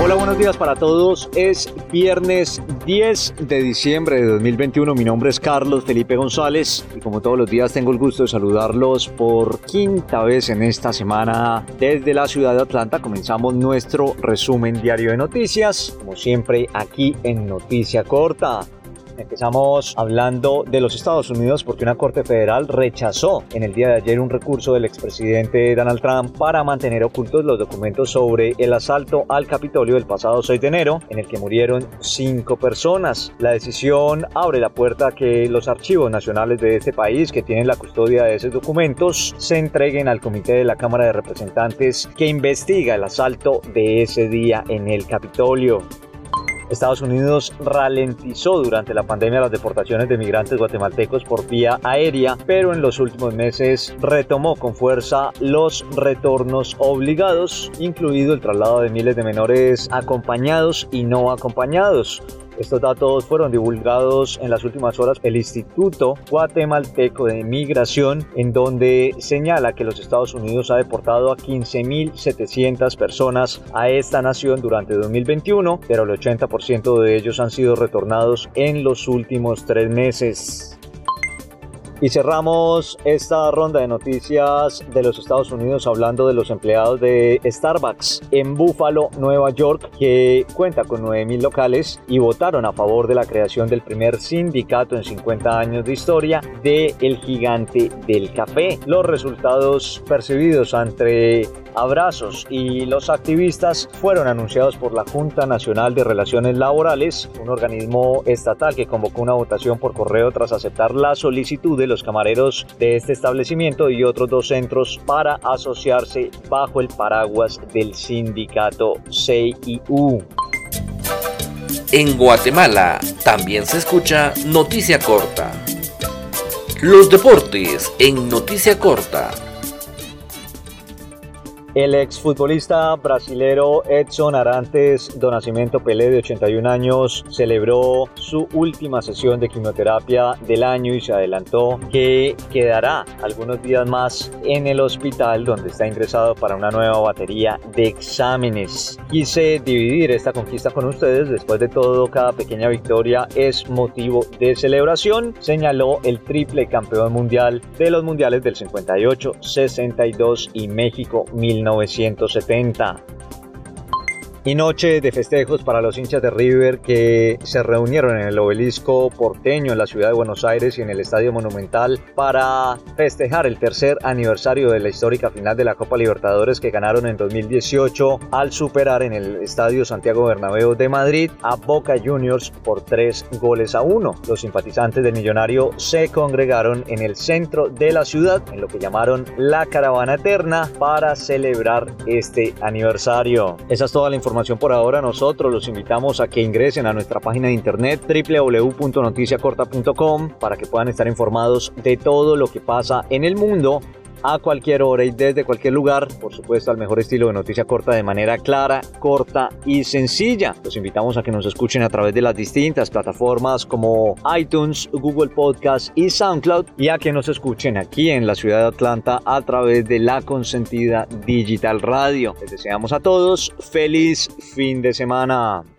Hola, buenos días para todos. Es viernes 10 de diciembre de 2021. Mi nombre es Carlos Felipe González y como todos los días tengo el gusto de saludarlos por quinta vez en esta semana desde la ciudad de Atlanta. Comenzamos nuestro resumen diario de noticias, como siempre aquí en Noticia Corta. Empezamos hablando de los Estados Unidos porque una corte federal rechazó en el día de ayer un recurso del expresidente Donald Trump para mantener ocultos los documentos sobre el asalto al Capitolio del pasado 6 de enero, en el que murieron cinco personas. La decisión abre la puerta a que los archivos nacionales de este país que tienen la custodia de esos documentos se entreguen al comité de la Cámara de Representantes que investiga el asalto de ese día en el Capitolio. Estados Unidos ralentizó durante la pandemia las deportaciones de migrantes guatemaltecos por vía aérea, pero en los últimos meses retomó con fuerza los retornos obligados, incluido el traslado de miles de menores acompañados y no acompañados. Estos datos fueron divulgados en las últimas horas el Instituto Guatemalteco de Migración, en donde señala que los Estados Unidos ha deportado a 15.700 personas a esta nación durante 2021, pero el 80% de ellos han sido retornados en los últimos tres meses. Y cerramos esta ronda de noticias de los Estados Unidos hablando de los empleados de Starbucks en Buffalo, Nueva York, que cuenta con 9.000 locales y votaron a favor de la creación del primer sindicato en 50 años de historia de el gigante del café. Los resultados percibidos entre abrazos y los activistas fueron anunciados por la Junta Nacional de Relaciones Laborales, un organismo estatal que convocó una votación por correo tras aceptar la solicitud de los camareros de este establecimiento y otros dos centros para asociarse bajo el paraguas del sindicato CIU. En Guatemala también se escucha Noticia Corta. Los deportes en Noticia Corta. El exfutbolista brasilero Edson Arantes do Nascimento Pelé, de 81 años, celebró su última sesión de quimioterapia del año y se adelantó que quedará algunos días más en el hospital donde está ingresado para una nueva batería de exámenes. Quise dividir esta conquista con ustedes, después de todo cada pequeña victoria es motivo de celebración, señaló el triple campeón mundial de los mundiales del 58, 62 y México 19 1970 y noche de festejos para los hinchas de River que se reunieron en el obelisco porteño en la ciudad de Buenos Aires y en el Estadio Monumental para festejar el tercer aniversario de la histórica final de la Copa Libertadores que ganaron en 2018 al superar en el Estadio Santiago Bernabéu de Madrid a Boca Juniors por tres goles a uno. Los simpatizantes del millonario se congregaron en el centro de la ciudad en lo que llamaron la Caravana Eterna para celebrar este aniversario. Esa es toda la información información por ahora, nosotros los invitamos a que ingresen a nuestra página de internet www.noticiacorta.com para que puedan estar informados de todo lo que pasa en el mundo a cualquier hora y desde cualquier lugar, por supuesto al mejor estilo de noticia corta de manera clara, corta y sencilla. Los invitamos a que nos escuchen a través de las distintas plataformas como iTunes, Google Podcast y SoundCloud y a que nos escuchen aquí en la ciudad de Atlanta a través de la consentida Digital Radio. Les deseamos a todos feliz fin de semana.